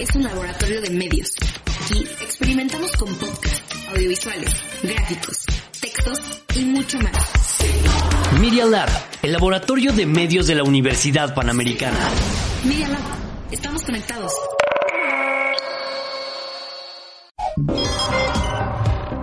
es un laboratorio de medios. Aquí experimentamos con podcasts, audiovisuales, gráficos, textos y mucho más. Media Lab, el laboratorio de medios de la Universidad Panamericana. Media Lab, estamos conectados.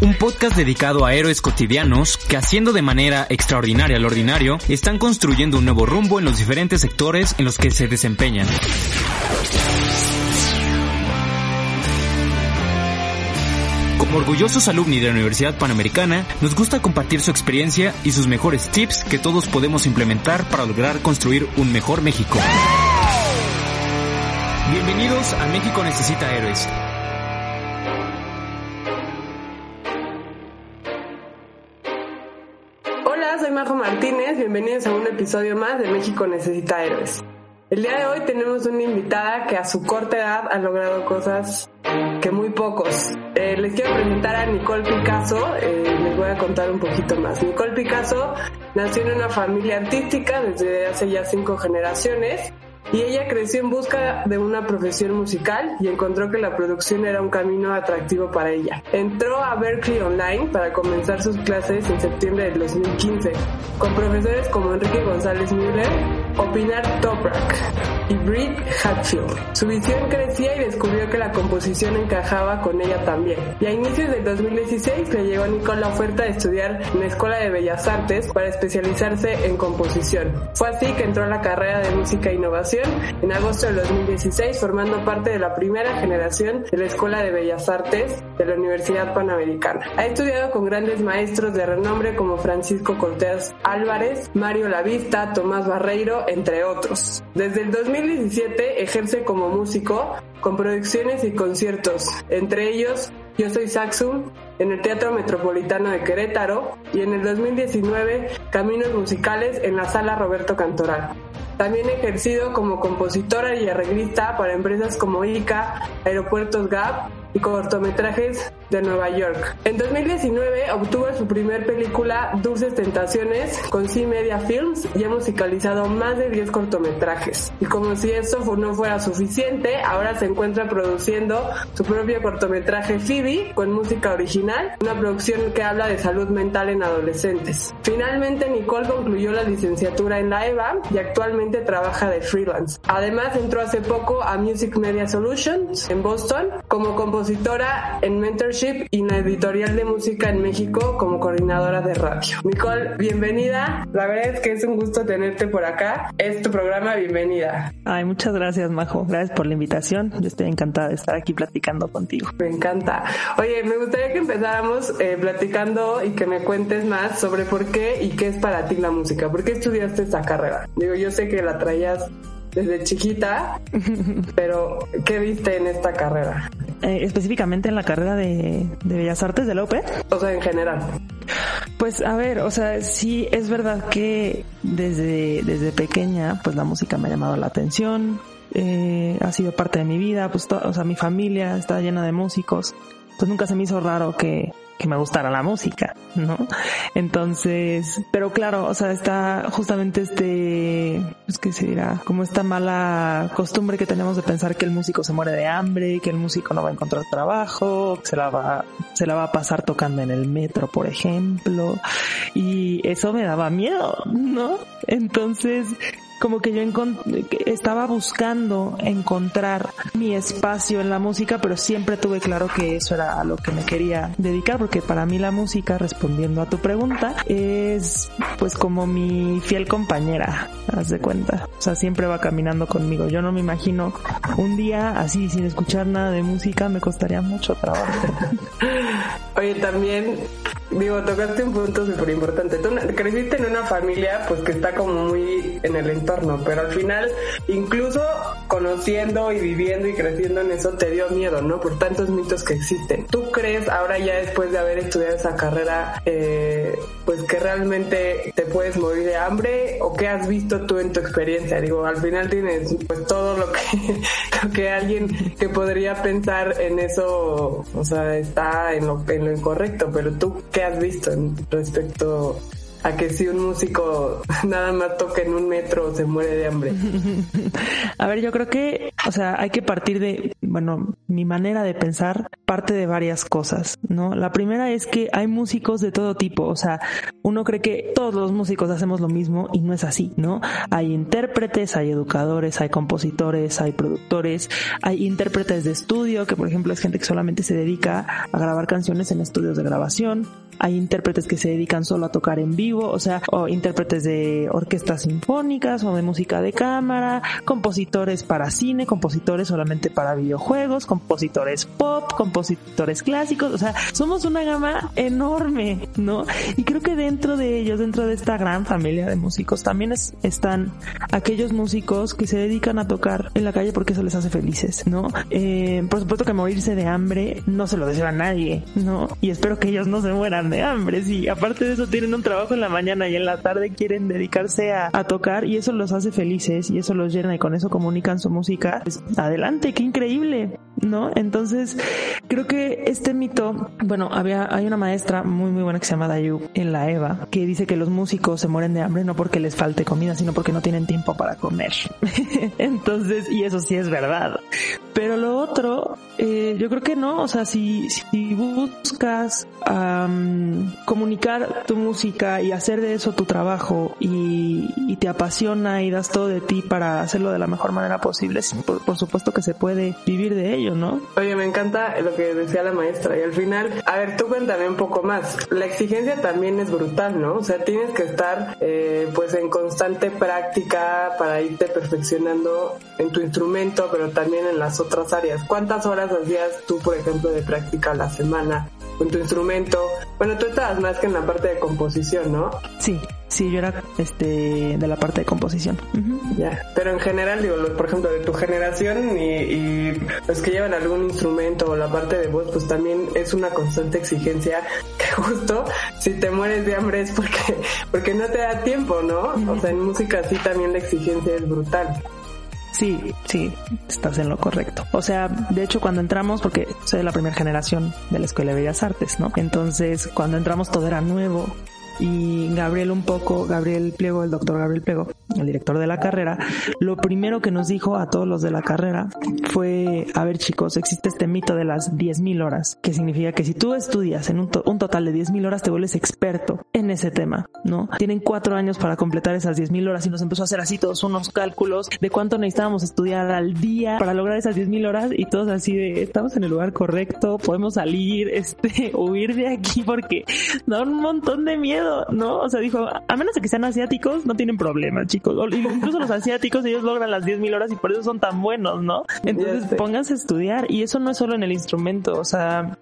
un podcast dedicado a héroes cotidianos que haciendo de manera extraordinaria lo ordinario, están construyendo un nuevo rumbo en los diferentes sectores en los que se desempeñan. Como orgullosos alumni de la Universidad Panamericana, nos gusta compartir su experiencia y sus mejores tips que todos podemos implementar para lograr construir un mejor México. Bienvenidos a México Necesita Héroes, Martínez, bienvenidos a un episodio más de México Necesita Héroes. El día de hoy tenemos una invitada que a su corta edad ha logrado cosas que muy pocos. Eh, les quiero presentar a Nicole Picasso, eh, les voy a contar un poquito más. Nicole Picasso nació en una familia artística desde hace ya cinco generaciones y ella creció en busca de una profesión musical y encontró que la producción era un camino atractivo para ella. Entró a Berkeley Online para comenzar sus clases en septiembre del 2015 con profesores como Enrique González Müller, Opinar Toprak y Britt Hatfield. Su visión crecía y descubrió que la composición encajaba con ella también. Y a inicios del 2016 le llegó a Nicole la oferta de estudiar en la Escuela de Bellas Artes para especializarse en composición. Fue así que entró a la carrera de música e innovación en agosto del 2016, formando parte de la primera generación de la Escuela de Bellas Artes de la Universidad Panamericana. Ha estudiado con grandes maestros de renombre como Francisco Cortés Álvarez, Mario Lavista, Tomás Barreiro, entre otros. Desde el 2017 ejerce como músico con producciones y conciertos, entre ellos Yo Soy Saxum, en el Teatro Metropolitano de Querétaro y en el 2019 Caminos Musicales en la Sala Roberto Cantoral. También ejercido como compositora y arreglista para empresas como ICA, Aeropuertos GAP y cortometrajes de Nueva York. En 2019 obtuvo su primer película Dulces Tentaciones con C Media Films y ha musicalizado más de 10 cortometrajes. Y como si eso no fuera suficiente, ahora se encuentra produciendo su propio cortometraje Phoebe con música original, una producción que habla de salud mental en adolescentes. Finalmente Nicole concluyó la licenciatura en la EVA y actualmente trabaja de freelance. Además entró hace poco a Music Media Solutions en Boston como compositora en mentorship y en la editorial de música en México como coordinadora de radio. Nicole, bienvenida. La verdad es que es un gusto tenerte por acá. Es tu programa, bienvenida. Ay, muchas gracias, Majo. Gracias por la invitación. Yo estoy encantada de estar aquí platicando contigo. Me encanta. Oye, me gustaría que empezáramos eh, platicando y que me cuentes más sobre por qué y qué es para ti la música. ¿Por qué estudiaste esta carrera? Digo, yo sé que la traías desde chiquita, pero ¿qué viste en esta carrera? Eh, específicamente en la carrera de, Bellas Artes de la O sea, en general. Pues a ver, o sea, sí es verdad que desde, desde pequeña, pues la música me ha llamado la atención, eh, ha sido parte de mi vida, pues o sea, mi familia está llena de músicos, pues nunca se me hizo raro que, que me gustara la música, ¿no? Entonces, pero claro, o sea, está justamente este, pues que se dirá, como esta mala costumbre que tenemos de pensar que el músico se muere de hambre, que el músico no va a encontrar trabajo, que se la va, se la va a pasar tocando en el metro, por ejemplo, y eso me daba miedo, ¿no? Entonces, como que yo estaba buscando encontrar mi espacio en la música, pero siempre tuve claro que eso era a lo que me quería dedicar, porque para mí la música, respondiendo a tu pregunta, es pues como mi fiel compañera, haz de cuenta. O sea, siempre va caminando conmigo. Yo no me imagino un día así sin escuchar nada de música, me costaría mucho trabajo. Oye, también digo, tocaste un punto súper importante. Tú creciste en una familia pues que está como muy en el entorno, pero al final, incluso conociendo y viviendo y creciendo en eso, te dio miedo, ¿no? Por tantos mitos que existen. ¿Tú crees ahora ya después de haber estudiado esa carrera, eh, pues que realmente te puedes morir de hambre o qué has visto tú en tu experiencia? Digo, al final tienes pues todo lo que, lo que alguien que podría pensar en eso, o sea, está en lo, en lo incorrecto, pero tú, ¿qué has visto respecto a que si un músico nada más toca en un metro se muere de hambre. a ver, yo creo que, o sea, hay que partir de, bueno, mi manera de pensar parte de varias cosas, ¿no? La primera es que hay músicos de todo tipo, o sea, uno cree que todos los músicos hacemos lo mismo y no es así, ¿no? Hay intérpretes, hay educadores, hay compositores, hay productores, hay intérpretes de estudio, que por ejemplo es gente que solamente se dedica a grabar canciones en estudios de grabación, hay intérpretes que se dedican solo a tocar en vivo, o sea, o intérpretes de orquestas sinfónicas o de música de cámara, compositores para cine, compositores solamente para videojuegos, compositores pop, compositores clásicos, o sea, somos una gama enorme, ¿no? Y creo que dentro de ellos, dentro de esta gran familia de músicos, también están aquellos músicos que se dedican a tocar en la calle porque eso les hace felices, ¿no? Eh, por supuesto que morirse de hambre no se lo desea a nadie, ¿no? Y espero que ellos no se mueran de hambre, sí. Aparte de eso tienen un trabajo en la mañana y en la tarde quieren dedicarse a, tocar y eso los hace felices y eso los llena y con eso comunican su música. Pues, adelante, qué increíble, ¿no? Entonces, creo que este mito, bueno, había, hay una maestra muy muy buena que se llama Dayu en la EVA, que dice que los músicos se mueren de hambre no porque les falte comida, sino porque no tienen tiempo para comer. Entonces, y eso sí es verdad. Pero lo otro, eh, yo creo que no, o sea, si, si buscas comunicar tu música y hacer de eso tu trabajo y, te apasiona y das todo de ti para hacerlo de la mejor manera posible, por, supuesto que se puede vivir de ello, Oye, me encanta lo que decía la maestra y al final, a ver, tú cuéntame un poco más. La exigencia también es brutal, ¿no? O sea, tienes que estar eh, pues en constante práctica para irte perfeccionando en tu instrumento, pero también en las otras áreas. ¿Cuántas horas hacías tú, por ejemplo, de práctica a la semana? Con tu instrumento. Bueno, tú estabas más que en la parte de composición, ¿no? Sí, sí, yo era este de la parte de composición. Ya, pero en general, digo, por ejemplo, de tu generación y, los que llevan algún instrumento o la parte de voz, pues también es una constante exigencia que justo si te mueres de hambre es porque, porque no te da tiempo, ¿no? O sea, en música sí también la exigencia es brutal. Sí, sí, estás en lo correcto. O sea, de hecho cuando entramos, porque soy de la primera generación de la Escuela de Bellas Artes, ¿no? Entonces cuando entramos todo era nuevo, y Gabriel un poco, Gabriel Pliego, el doctor Gabriel Pliego, el director de la carrera, lo primero que nos dijo a todos los de la carrera fue, a ver chicos, existe este mito de las 10.000 horas, que significa que si tú estudias en un, un total de 10.000 horas te vuelves experto en ese tema, ¿no? Tienen cuatro años para completar esas 10.000 horas y nos empezó a hacer así todos unos cálculos de cuánto necesitábamos estudiar al día para lograr esas 10.000 horas y todos así de, estamos en el lugar correcto, podemos salir, este, huir de aquí porque da un montón de miedo ¿no? O sea, dijo, a menos de que sean asiáticos, no tienen problema, chicos. Incluso los asiáticos, ellos logran las 10.000 horas y por eso son tan buenos, ¿no? Entonces, pónganse a estudiar. Y eso no es solo en el instrumento, o sea,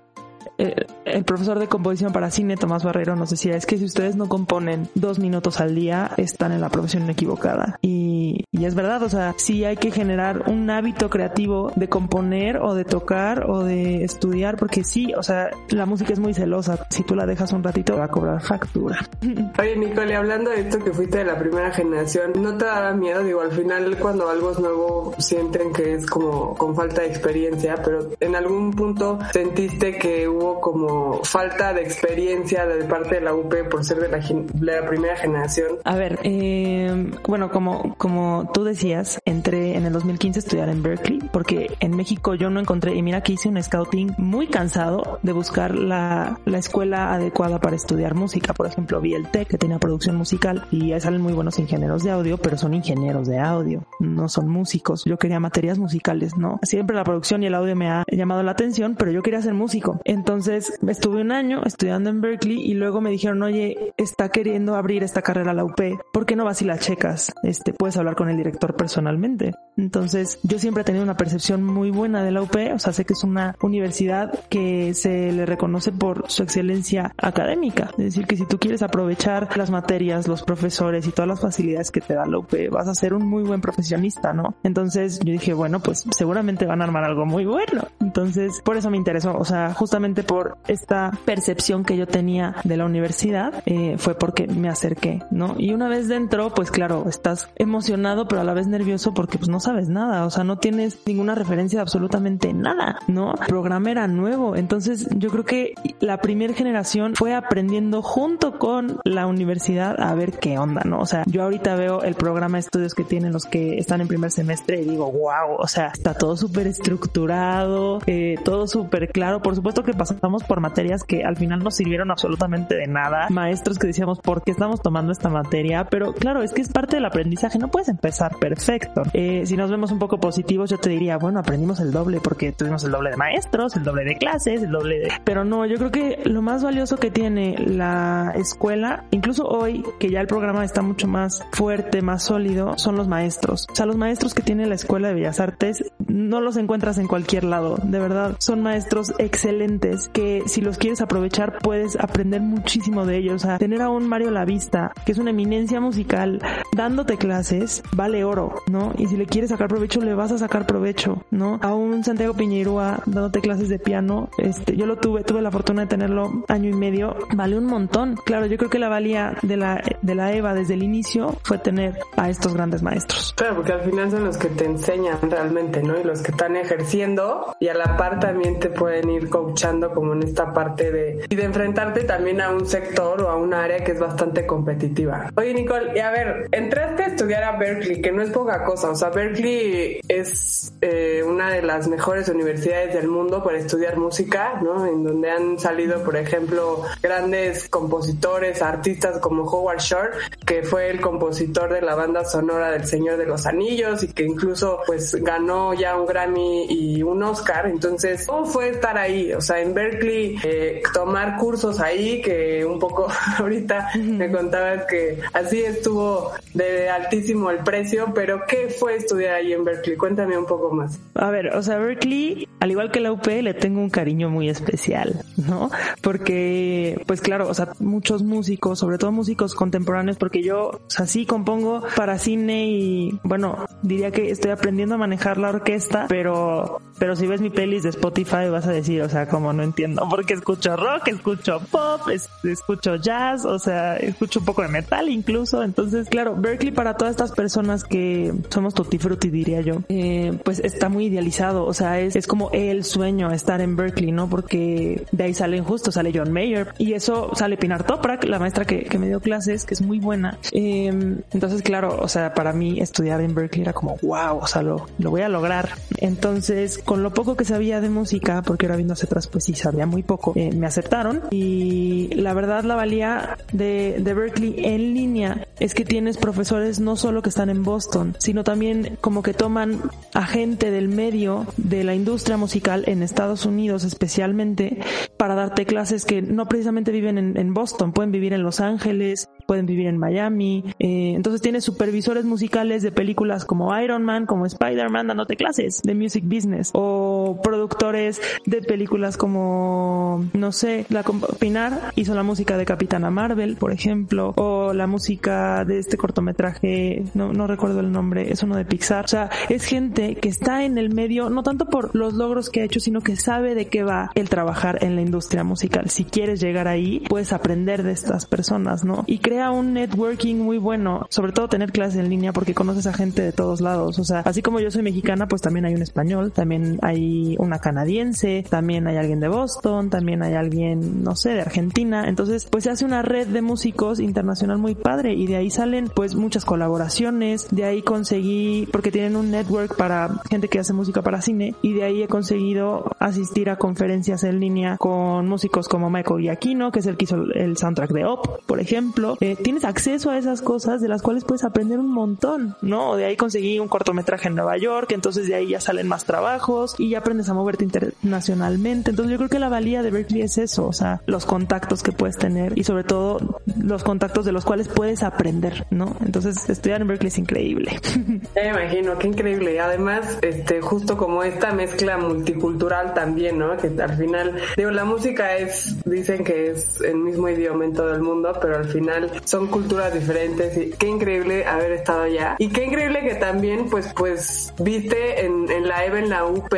eh, el profesor de composición para cine, Tomás Barrero, nos decía, es que si ustedes no componen dos minutos al día, están en la profesión equivocada. Y, y es verdad, o sea, sí hay que generar un hábito creativo de componer o de tocar o de estudiar, porque sí, o sea, la música es muy celosa. Si tú la dejas un ratito, va a cobrar factura. Oye, Nicole, hablando de esto que fuiste de la primera generación, ¿no te da miedo? Digo, al final cuando algo es nuevo sienten que es como con falta de experiencia, pero en algún punto sentiste que hubo como falta de experiencia de parte de la UP por ser de la, primera generación? A ver, eh, bueno, como, como tú decías, entré en el 2015 a estudiar en Berkeley porque en México yo no encontré, y mira que hice un scouting muy cansado de buscar la, la escuela adecuada para estudiar música. Por ejemplo, vi el TEC que tenía producción musical y ahí salen muy buenos ingenieros de audio, pero son ingenieros de audio, no son músicos. Yo quería materias musicales, ¿no? Siempre la producción y el audio me ha llamado la atención, pero yo quería ser músico. Entonces, Entonces estuve un año estudiando en Berkeley y luego me dijeron, oye, está queriendo abrir esta carrera a la UP, ¿por qué no vas y la checas? Este, puedes hablar con el director personalmente. Entonces yo siempre he tenido una percepción muy buena de la UP, o sea, sé que es una universidad que se le reconoce por su excelencia académica. Es decir, que si tú quieres aprovechar las materias, los profesores y todas las facilidades que te da la UP, vas a ser un muy buen profesionista, ¿no? Entonces yo dije, bueno, pues seguramente van a armar algo muy bueno. Entonces, por eso me interesó, o sea, justamente por esta percepción que yo tenía de la universidad, eh, fue porque me acerqué, ¿no? Y una vez dentro, pues claro, estás emocionado, pero a la vez nervioso porque pues no sabes nada, o sea, no tienes ninguna referencia de absolutamente nada, ¿no? Programa era nuevo, entonces yo creo que la primera generación fue aprendiendo junto con la universidad a ver qué onda, ¿no? O sea, yo ahorita veo el programa de estudios que tienen los que están en primer semestre y digo, wow, o sea, está todo súper estructurado, eh, todo súper claro. Por supuesto que pasamos por materias que al final no sirvieron absolutamente de nada, maestros que decíamos, ¿por qué estamos tomando esta materia? Pero claro, es que es parte del aprendizaje, no puedes empezar perfecto. Eh, si nos vemos un poco positivos, yo te diría, bueno, aprendimos el doble porque tuvimos el doble de maestros, el doble de clases, el doble de... Pero no, yo creo que lo más valioso que tiene la escuela, incluso hoy, que ya el programa está mucho más fuerte, más sólido, son los maestros. O sea, los maestros que tiene la Escuela de Bellas Artes no los encuentras en cualquier lado, de verdad. Son maestros excelentes que si los quieres aprovechar puedes aprender muchísimo de ellos. O sea, tener a un Mario Lavista, que es una eminencia musical, dándote clases, vale oro, ¿no? Y si le quieres sacar provecho, le vas a sacar provecho, ¿no? A un Santiago Piñerúa dándote clases de piano, este, yo lo tuve, tuve la fortuna de tenerlo año y medio, vale un montón. Claro, yo creo que la valía de la, de la EVA desde el inicio fue tener a estos grandes maestros. Claro, porque al final son los que te enseñan realmente, ¿no? Y los que están ejerciendo y a la par también te pueden ir coachando como en esta parte de y de enfrentarte también a un sector o a un área que es bastante competitiva. Oye, Nicole, y a ver, entraste a estudiar a Berkeley, que no es poca cosa, o sea, Berkeley es eh, una de las mejores universidades del mundo para estudiar música, ¿no? En donde han salido, por ejemplo, grandes compositores, artistas como Howard Shore, que fue el compositor de la banda sonora del Señor de los Anillos y que incluso pues ganó ya un Grammy y un Oscar. Entonces, ¿cómo fue estar ahí? O sea, en Berkeley, eh, tomar cursos ahí, que un poco ahorita me contabas que así estuvo de altísimo el precio, pero ¿qué fue estudiar ahí en Berkeley? Cuéntame un poco más. A ver, o sea, Berkeley, al igual que la UP, le tengo un cariño muy especial, ¿no? Porque, pues claro, o sea, muchos músicos, sobre todo músicos contemporáneos, porque yo, o sea, sí compongo para cine y, bueno, diría que estoy aprendiendo a manejar la orquesta, pero, pero si ves mi playlist de Spotify vas a decir, o sea, como no entiendo, porque escucho rock, escucho pop, escucho jazz, o sea, escucho un poco de metal incluso, entonces, claro, Berkeley para todas estas personas que somos tutti diría yo, eh, pues está muy idealizado, o sea, es, es como el sueño estar en Berkeley, ¿no? Porque de ahí salen justo, sale John Mayer, y eso sale Pinar Toprak, la maestra que, que me dio clases, que es muy buena, eh, entonces, claro, o sea, para mí estudiar en Berkeley era como, wow, o sea, lo, lo voy a lograr. Entonces, con lo poco que sabía de música, porque ahora viendo hacia atrás, pues sí sabía muy poco, eh, me aceptaron. Y la verdad la valía de, de Berkeley en línea es que tienes profesores no solo que están en Boston, sino también como que toman a gente del medio de la industria musical en Estados Unidos especialmente para darte clases que no precisamente viven en, en Boston, pueden vivir en Los Ángeles, pueden vivir en Miami. Eh, entonces tienes supervisores musicales de películas como Iron Man, como Spider-Man dándote clases de music business o productores de películas como, no sé, la Pinar hizo la música de Capitana Marvel, por ejemplo, o la música de este cortometraje, no, no recuerdo el nombre, es uno de Pixar. O sea, es gente que está en el medio, no tanto por los logros que ha hecho, sino que sabe de qué va el trabajar en la industria musical. Si quieres llegar ahí, puedes aprender de estas personas, ¿no? Y crea un networking muy bueno, sobre todo tener clases en línea porque conoces a gente de todos lados. O sea, así como yo soy mexicana, pues también hay un español, también hay una canadiense, también hay alguien de Boston, también hay alguien, no sé, de Argentina. Entonces, pues se hace una red de músicos internacional muy padre y de ahí salen pues muchas colaboraciones. De ahí conseguí, porque tienen un network para gente que hace música para cine y de ahí he conseguido asistir a conferencias en línea con músicos como Michael Giacchino, que es el que hizo el soundtrack de Op, por ejemplo. Eh, tienes acceso a esas cosas de las cuales puedes aprender un montón, ¿no? De ahí conseguí un cortometraje en Nueva York, entonces de ahí ya salen más trabajos y ya aprendes a moverte internacionalmente. Entonces yo creo que la valía de Berkeley es eso, o sea, los contactos que puedes tener y sobre todo los contactos de los cuales puedes aprender, ¿no? Entonces estudiar en Berkeley es increíble. Me imagino, qué increíble. Además, este, justo como esta mezcla multicultural también, ¿no? Que al final, digo, la música es, dicen que es el mismo idioma en todo el mundo, pero al final son culturas diferentes y qué increíble haber estado allá. Y qué increíble que también, pues, pues, viste en, en la EVA, en la UP,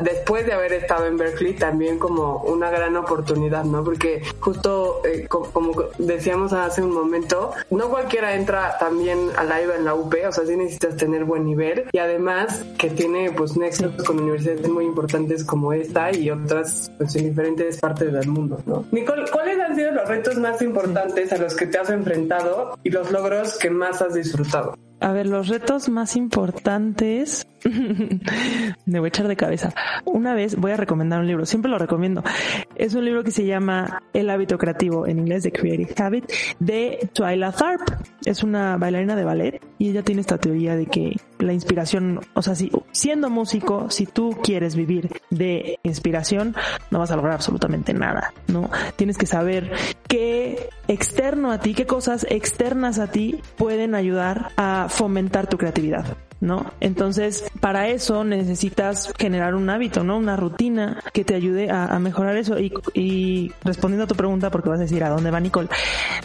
después de haber estado en Berkeley, también como una gran oportunidad, ¿no? Porque justo, eh, como decíamos hace un momento, no cualquiera entra también a la EVA en la UP, o sea, sí necesitas tener buen nivel y además que tiene, pues, nexos con universidades muy importantes como esta y otras, pues, en diferentes partes del mundo, ¿no? Nicole, ¿cuáles han sido los retos más importantes a los que te has enfrentado y los logros que más has disfrutado? A ver, los retos más importantes. Me voy a echar de cabeza. Una vez voy a recomendar un libro, siempre lo recomiendo. Es un libro que se llama El hábito creativo, en inglés de Creative Habit, de Twyla Tharp. Es una bailarina de ballet y ella tiene esta teoría de que la inspiración, o sea, si siendo músico, si tú quieres vivir de inspiración, no vas a lograr absolutamente nada, ¿no? Tienes que saber qué externo a ti, qué cosas externas a ti pueden ayudar a fomentar tu creatividad. ¿no? Entonces, para eso necesitas generar un hábito, ¿no? Una rutina que te ayude a, mejorar eso. Y, y, respondiendo a tu pregunta, porque vas a decir a dónde va Nicole,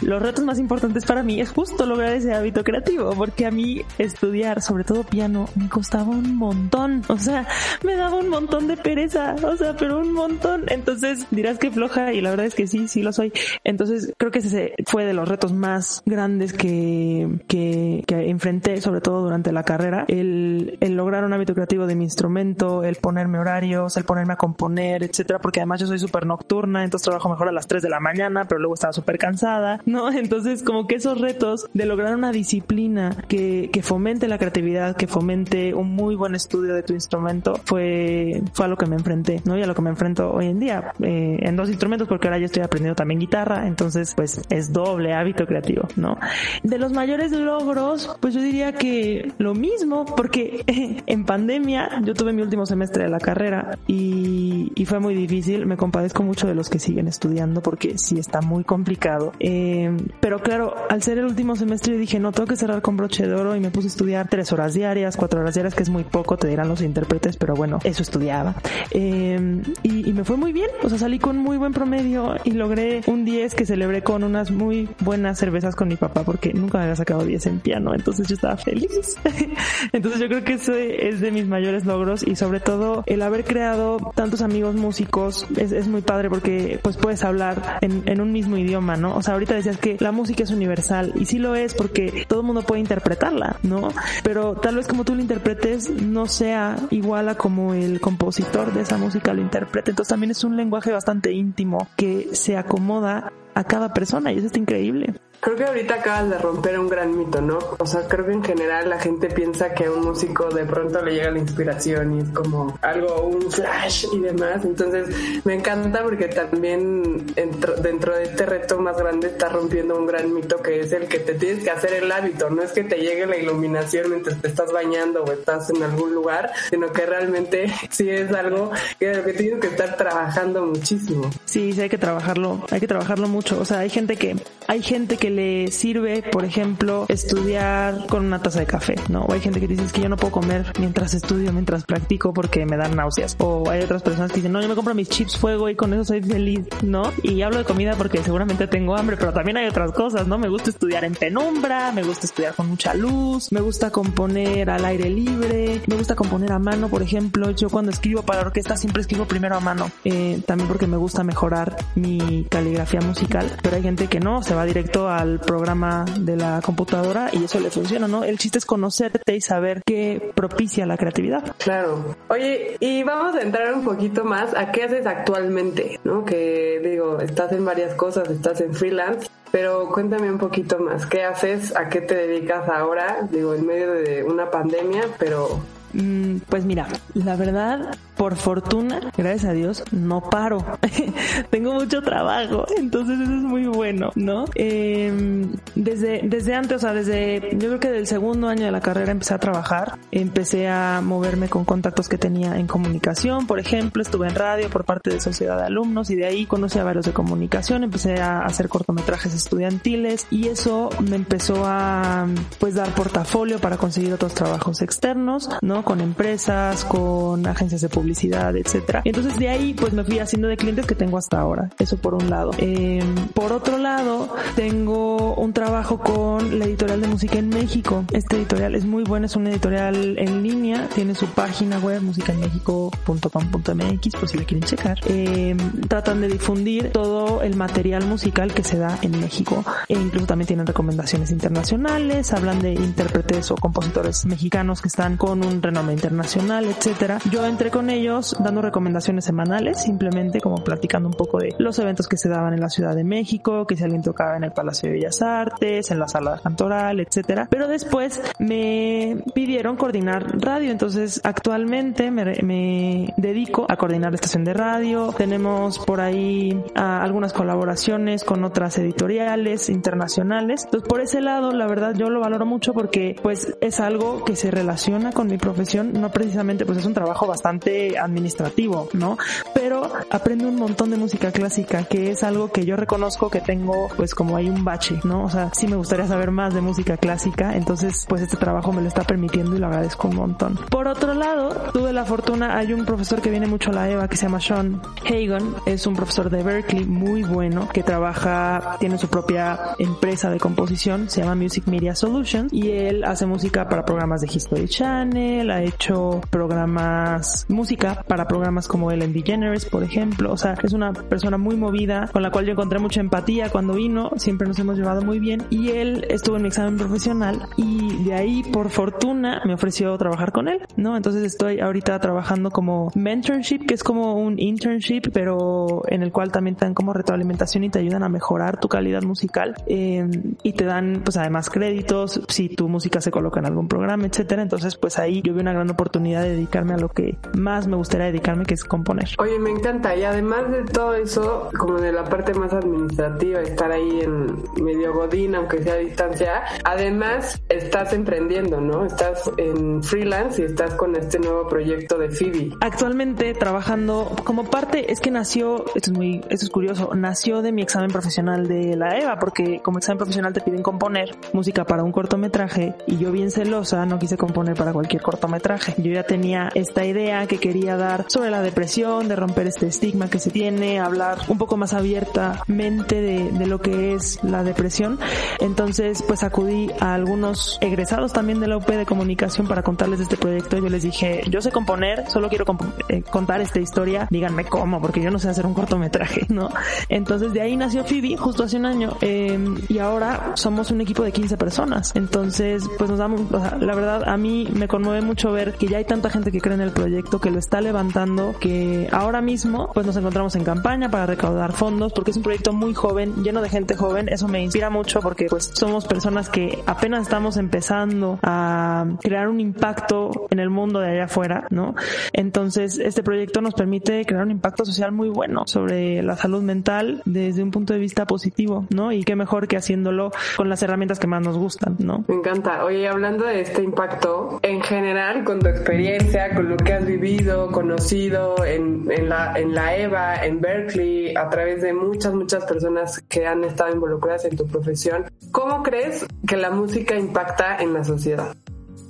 los retos más importantes para mí es justo lograr ese hábito creativo, porque a mí estudiar, sobre todo piano, me costaba un montón. O sea, me daba un montón de pereza, o sea, pero un montón. Entonces, dirás que floja y la verdad es que sí, sí lo soy. Entonces, creo que ese fue de los retos más grandes que, que, que enfrenté, sobre todo durante la carrera el, lograr un hábito creativo de mi instrumento, el ponerme horarios, el ponerme a componer, etcétera, porque además yo soy súper nocturna, entonces trabajo mejor a las 3 de la mañana, pero luego estaba súper cansada, ¿no? Entonces, como que esos retos de lograr una disciplina que, que fomente la creatividad, que fomente un muy buen estudio de tu instrumento, fue, fue a lo que me enfrenté, ¿no? Y a lo que me enfrento hoy en día, eh, en dos instrumentos, porque ahora yo estoy aprendiendo también guitarra, entonces, pues es doble hábito creativo, ¿no? De los mayores logros, pues yo diría que lo mismo, porque en pandemia yo tuve mi último semestre de la carrera y, fue muy difícil. Me compadezco mucho de los que siguen estudiando porque sí está muy complicado. Eh, pero claro, al ser el último semestre dije, no, tengo que cerrar con broche de oro y me puse a estudiar tres horas diarias, cuatro horas diarias, que es muy poco, te dirán los intérpretes, pero bueno, eso estudiaba. Eh, y, me fue muy bien, o sea, salí con muy buen promedio y logré un 10 que celebré con unas muy buenas cervezas con mi papá porque nunca me había sacado 10 en piano, entonces yo estaba feliz. Entonces yo creo que eso es de mis mayores logros y sobre todo el haber creado tantos amigos músicos es, es muy padre porque pues puedes hablar en, en, un mismo idioma, ¿no? O sea, ahorita decías que la música es universal y sí lo es porque todo el mundo puede interpretarla, ¿no? Pero tal vez como tú lo interpretes no sea igual a como el compositor de esa música lo interprete. Entonces también es un lenguaje bastante íntimo que se acomoda a cada persona y eso está increíble. Creo que ahorita acabas de romper un gran mito, ¿no? O sea, creo que en general la gente piensa que a un músico de pronto le llega la inspiración y es como algo, un flash y demás. Entonces, me encanta porque también dentro, de este reto más grande está rompiendo un gran mito que es el que te tienes que hacer el hábito. No es que te llegue la iluminación mientras te estás bañando o estás en algún lugar, sino que realmente sí es algo que, que tienes que estar trabajando muchísimo. Sí, sí hay que trabajarlo, hay que trabajarlo mucho. O sea, hay gente que, hay gente que le sirve, por ejemplo, estudiar con una taza de café, ¿no? O hay gente que dice que yo no puedo comer mientras estudio, mientras practico porque me dan náuseas. O hay otras personas que dicen, no, yo me compro mis chips fuego y con eso soy feliz, ¿no? Y hablo de comida porque seguramente tengo hambre, pero también hay otras cosas, ¿no? Me gusta estudiar en penumbra, me gusta estudiar con mucha luz, me gusta componer al aire libre, me gusta componer a mano, por ejemplo. Yo cuando escribo para orquesta siempre escribo primero a mano, eh, también porque me gusta mejorar mi caligrafía musical, pero hay gente que no, se va directo a programa de la computadora y eso le funciona, ¿no? El chiste es conocerte y saber qué propicia la creatividad. Claro. Oye, y vamos a entrar un poquito más a qué haces actualmente, ¿no? Que digo, estás en varias cosas, estás en freelance, pero cuéntame un poquito más, ¿qué haces? ¿A qué te dedicas ahora? Digo, en medio de una pandemia, pero Mm, pues mira, la verdad, por fortuna, gracias a Dios, no paro. Tengo mucho trabajo, entonces eso es muy bueno, ¿no? Em, desde, desde antes, o sea, desde, yo creo que del segundo año de la carrera empecé a trabajar, empecé a moverme con contactos que tenía en comunicación, por ejemplo, estuve en radio por parte de Sociedad de Alumnos y de ahí conocí a varios de comunicación, empecé a hacer cortometrajes estudiantiles y eso me empezó a, pues, dar portafolio para conseguir otros trabajos externos, ¿no? Con empresas, con agencias de publicidad, etcétera. Entonces de ahí, pues me fui haciendo de clientes que tengo hasta ahora. Eso por un lado. Em, por otro lado, tengo un trabajo con la editorial de música en México. Este editorial es muy bueno, es una editorial en línea, tiene su página web musicaenmexico.com.mx por si la quieren checar. Em, tratan de difundir todo el material musical que se da en México. E incluso también tienen recomendaciones internacionales, hablan de intérpretes o compositores mexicanos que están con un renombre internacional, etcétera. Yo entré con ellos dando recomendaciones semanales, simplemente como platicando un poco de los eventos que se daban en la Ciudad de México, que si alguien tocaba en el Palacio de Bellas Artes, en la sala cantoral, etcétera. Pero después me pidieron coordinar radio, entonces actualmente me, dedico a coordinar la estación de radio. Tenemos por ahí ah, algunas colaboraciones con otras editoriales internacionales. Entonces por ese lado, la verdad yo lo valoro mucho porque pues es algo que se relaciona con mi profesión, no precisamente pues es un trabajo bastante administrativo, ¿no? Pero aprendo un montón de música clásica, que es algo que yo reconozco que tengo pues como hay un bache, ¿no? O sea, sí me gustaría saber más de música clásica, entonces pues este trabajo me lo está permitiendo y lo agradezco un montón. Por otro lado, tuve la fortuna, hay un profesor que viene mucho a la EVA que se llama Sean Hagan, es un profesor de Berkeley muy bueno que trabaja, tiene su propia empresa de composición, se llama Music Media Solutions y él hace música para programas de History Channel, ha hecho programas, música para programas como Ellen DeGeneres, por ejemplo. O sea, es una persona muy movida con la cual yo encontré mucha empatía cuando vino, siempre nos hemos llevado muy bien y él estuvo en mi examen profesional y de ahí, por fortuna, me ofreció trabajar con él, ¿no? Entonces estoy ahorita trabajando como mentorship, que es como un internship, pero en el cual también te dan como retroalimentación y te ayudan a mejorar tu calidad musical eh, y te dan, pues además créditos si tu música se coloca en algún programa, etcétera. Entonces, pues ahí yo vi una gran oportunidad de dedicarme a lo que más me gustaría dedicarme, que es componer. Oye, me encanta. Y además de todo eso, como de la parte más administrativa, estar ahí en medio godín, aunque sea a distancia, además estás emprendiendo, ¿no? Estás en freelance y estás con este nuevo proyecto de Phoebe. Actualmente trabajando como parte, es que nació, esto es muy, esto es curioso, nació de mi examen profesional de la EVA, porque como examen profesional te piden componer música para un cortometraje y yo bien celosa no quise componer para cualquier cortometraje. Yo ya tenía esta idea que quería dar sobre la depresión, de romper este estigma que se tiene, hablar un poco más abiertamente de, de lo que es la depresión. Entonces, pues acudí a algunos egresados también de la UP de comunicación para contarles de este proyecto. Yo les dije, yo sé componer, solo quiero eh, contar esta historia, díganme cómo, porque yo no sé hacer un cortometraje, ¿no? Entonces de ahí nació Phoebe justo hace un año eh, y ahora somos un equipo de 15 personas. Entonces, pues nos damos, o sea, la verdad a mí me conmueve mucho ver que ya hay tanta gente que cree en el proyecto, que lo está levantando, que ahora mismo pues nos encontramos en campaña para recaudar fondos porque es un proyecto muy joven, lleno de gente joven, eso me inspira mucho porque pues somos personas que apenas estamos empezando a crear un impacto en el mundo de allá afuera, ¿no? Entonces, este proyecto nos permite crear un impacto social muy bueno sobre la salud mental desde un punto de vista positivo, ¿no? Y qué mejor que haciéndolo con las herramientas que más nos gustan, ¿no? Me encanta. Oye, hablando de este impacto, en general, con tu experiencia, con lo que has vivido, conocido en, en, la, en la EVA, en Berkeley, a través de muchas, muchas personas que han estado involucradas en tu profesión, ¿cómo crees que la música impacta en la sociedad?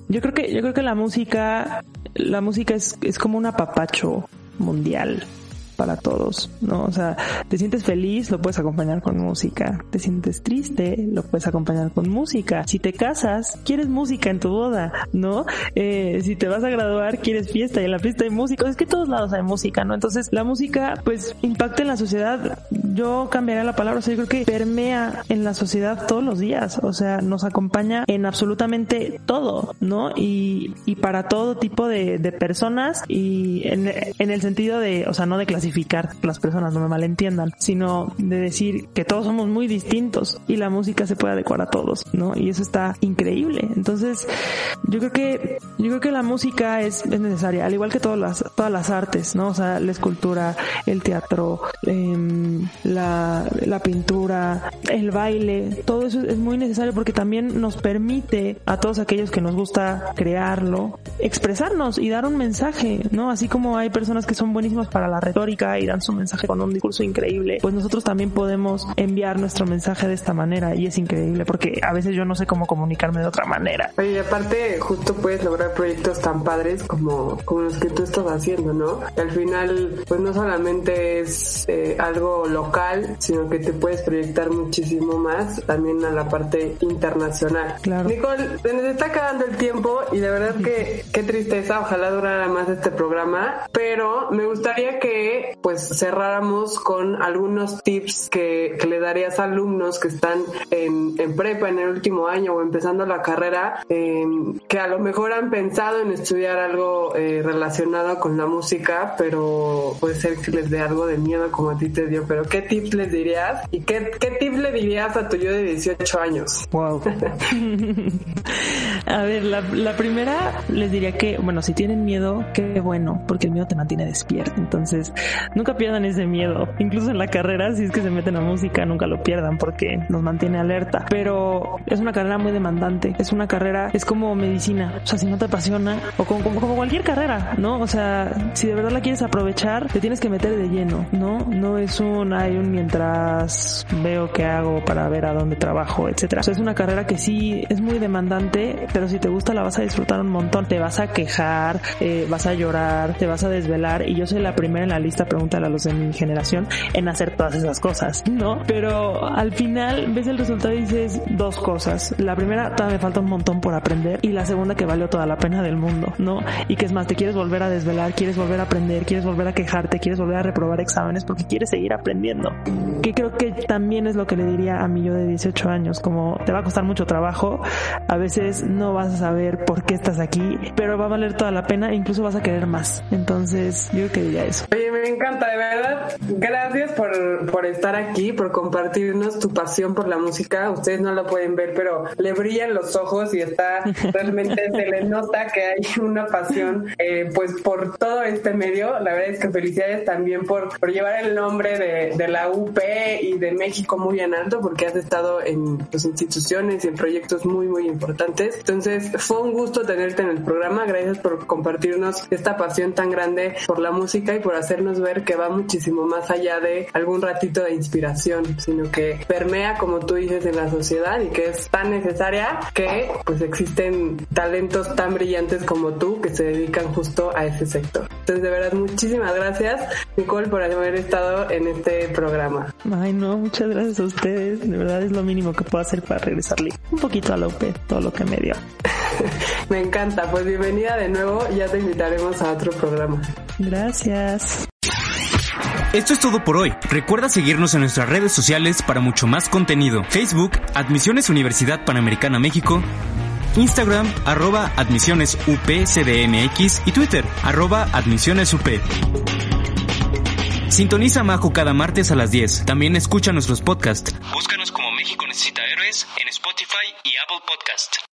Yo creo que, yo creo que la música, la música es, es como un apapacho mundial para todos, ¿no? O sea, te sientes feliz, lo puedes acompañar con música. Te sientes triste, lo puedes acompañar con música. Si te casas, quieres música en tu boda, ¿no? Eh, si te vas a graduar, quieres fiesta y en la fiesta hay música. Es que en todos lados hay música, ¿no? Entonces, la música, pues, impacta en la sociedad yo cambiaría la palabra, o sea, yo creo que permea en la sociedad todos los días, o sea, nos acompaña en absolutamente todo, ¿no? Y, y para todo tipo de, de personas y en, en el sentido de, o sea, no de clasificar las personas, no me malentiendan, sino de decir que todos somos muy distintos y la música se puede adecuar a todos, ¿no? Y eso está increíble. Entonces, yo creo que, yo creo que la música es, es necesaria, al igual que todas las, todas las artes, ¿no? O sea, la escultura, el teatro, eh, la, la pintura, el baile, todo eso es muy necesario porque también nos permite a todos aquellos que nos gusta crearlo, expresarnos y dar un mensaje, ¿no? Así como hay personas que son buenísimas para la retórica y dan su mensaje con un discurso increíble, pues nosotros también podemos enviar nuestro mensaje de esta manera y es increíble porque a veces yo no sé cómo comunicarme de otra manera. Oye, aparte justo puedes lograr proyectos tan padres como, como los que tú estás haciendo, ¿no? al final, pues no solamente es eh, algo local, sino que te puedes proyectar muchísimo más también a la parte internacional. Claro. Nicole, se nos está acabando el tiempo y de verdad que qué tristeza, ojalá durara más este programa, pero me gustaría que pues cerráramos con algunos tips que, que le darías a alumnos que están en, en, prepa en el último año o empezando la carrera, eh, que a lo mejor han pensado en estudiar algo eh, relacionado con la música, pero puede ser que les dé algo de miedo como a ti te dio, pero ¿qué tips les dirías? ¿Y qué, qué tips le dirías a tu yo de 18 años? Wow. a ver, la, la, primera les diría que, bueno, si tienen miedo, qué bueno, porque el miedo te mantiene despierto. Entonces, nunca pierdan ese miedo. Incluso en la carrera, si es que se meten a música, nunca lo pierdan porque nos mantiene alerta. Pero es una carrera muy demandante. Es una carrera, es como medicina. O sea, si no te apasiona, o como, como, como cualquier carrera, ¿no? O sea, si de verdad la quieres aprovechar, te tienes que meter de lleno, ¿no? No es un, ay, mientras veo qué hago para ver a dónde trabajo, etcétera. Es una carrera que sí es muy demandante, pero si te gusta la vas a disfrutar un montón. Te vas a quejar, eh, vas a llorar, te vas a desvelar y yo soy la primera en la lista, pregúntale a los de mi generación, en hacer todas esas cosas, ¿no? Pero al final ves el resultado y dices dos cosas. La primera, todavía me falta un montón por aprender y la segunda que valió toda la pena del mundo, ¿no? Y que es más, te quieres volver a desvelar, quieres volver a aprender, quieres volver a quejarte, quieres volver a reprobar exámenes porque quieres seguir aprendiendo 呢。Que creo que también es lo que le diría a mí yo de 18 años, como te va a costar mucho trabajo, a veces no vas a saber por qué estás aquí, pero va a valer toda la pena e incluso vas a querer más. Entonces, yo creo que diría eso. Oye, me encanta, de verdad. Gracias por, por estar aquí, por compartirnos tu pasión por la música. Ustedes no la pueden ver, pero le brillan los ojos y está realmente se le nota que hay una pasión eh, pues por todo este medio. La verdad es que felicidades también por, por llevar el nombre de, de, la UP y de México muy en alto porque has estado en pues, instituciones y en proyectos muy muy importantes. Entonces fue un gusto tenerte en el programa. Gracias por compartirnos esta pasión tan grande por la música y por hacernos ver que va muchísimo más allá de algún ratito de inspiración, sino que permea, como tú dices, en la sociedad y que es tan necesaria que pues existen talentos tan brillantes como tú que se dedican justo a ese sector. Entonces, de verdad, muchísimas gracias, Nicole, por haber estado en este programa. Ay, no, muchas gracias a ustedes. De verdad es lo mínimo que puedo hacer para regresarle un poquito a la UP, todo lo que me dio. me encanta. Pues bienvenida de nuevo. Ya te invitaremos a otro programa. Gracias. Esto es todo por hoy. Recuerda seguirnos en nuestras redes sociales para mucho más contenido. Facebook, Admisiones Universidad Panamericana México. Instagram, arroba admisiones y Twitter, arroba admisiones UP. Sintoniza Majo cada martes a las 10. También escucha nuestros podcasts. Búscanos como México Necesita Héroes en Spotify y Apple Podcast.